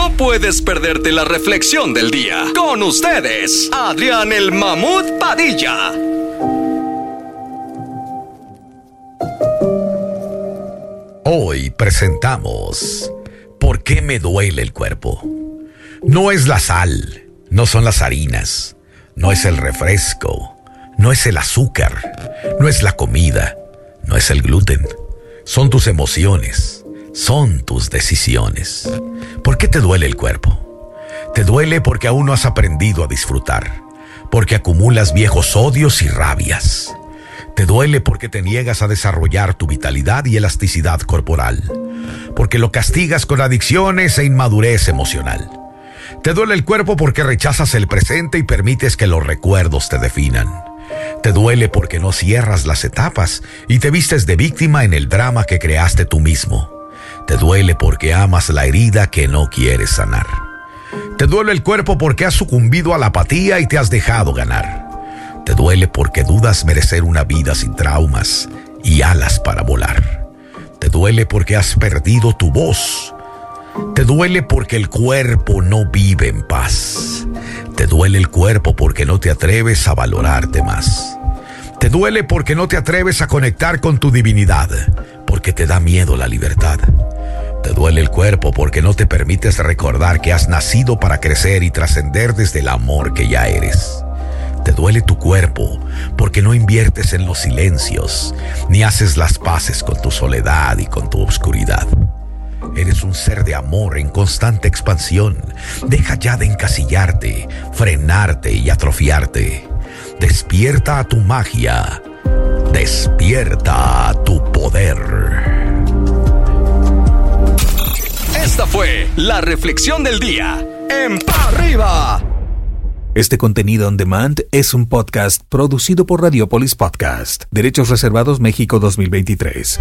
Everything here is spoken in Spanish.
No puedes perderte la reflexión del día. Con ustedes, Adrián el Mamut Padilla. Hoy presentamos ¿Por qué me duele el cuerpo? No es la sal, no son las harinas, no es el refresco, no es el azúcar, no es la comida, no es el gluten, son tus emociones, son tus decisiones. ¿Por qué te duele el cuerpo? Te duele porque aún no has aprendido a disfrutar, porque acumulas viejos odios y rabias. Te duele porque te niegas a desarrollar tu vitalidad y elasticidad corporal, porque lo castigas con adicciones e inmadurez emocional. Te duele el cuerpo porque rechazas el presente y permites que los recuerdos te definan. Te duele porque no cierras las etapas y te vistes de víctima en el drama que creaste tú mismo. Te duele porque amas la herida que no quieres sanar. Te duele el cuerpo porque has sucumbido a la apatía y te has dejado ganar. Te duele porque dudas merecer una vida sin traumas y alas para volar. Te duele porque has perdido tu voz. Te duele porque el cuerpo no vive en paz. Te duele el cuerpo porque no te atreves a valorarte más. Te duele porque no te atreves a conectar con tu divinidad, porque te da miedo la libertad. Te duele el cuerpo porque no te permites recordar que has nacido para crecer y trascender desde el amor que ya eres. Te duele tu cuerpo porque no inviertes en los silencios, ni haces las paces con tu soledad y con tu oscuridad. Eres un ser de amor en constante expansión. Deja ya de encasillarte, frenarte y atrofiarte. Despierta a tu magia. Despierta a tu poder. Esta fue la reflexión del día. En Pa' arriba. Este contenido on demand es un podcast producido por Radiopolis Podcast. Derechos reservados México 2023.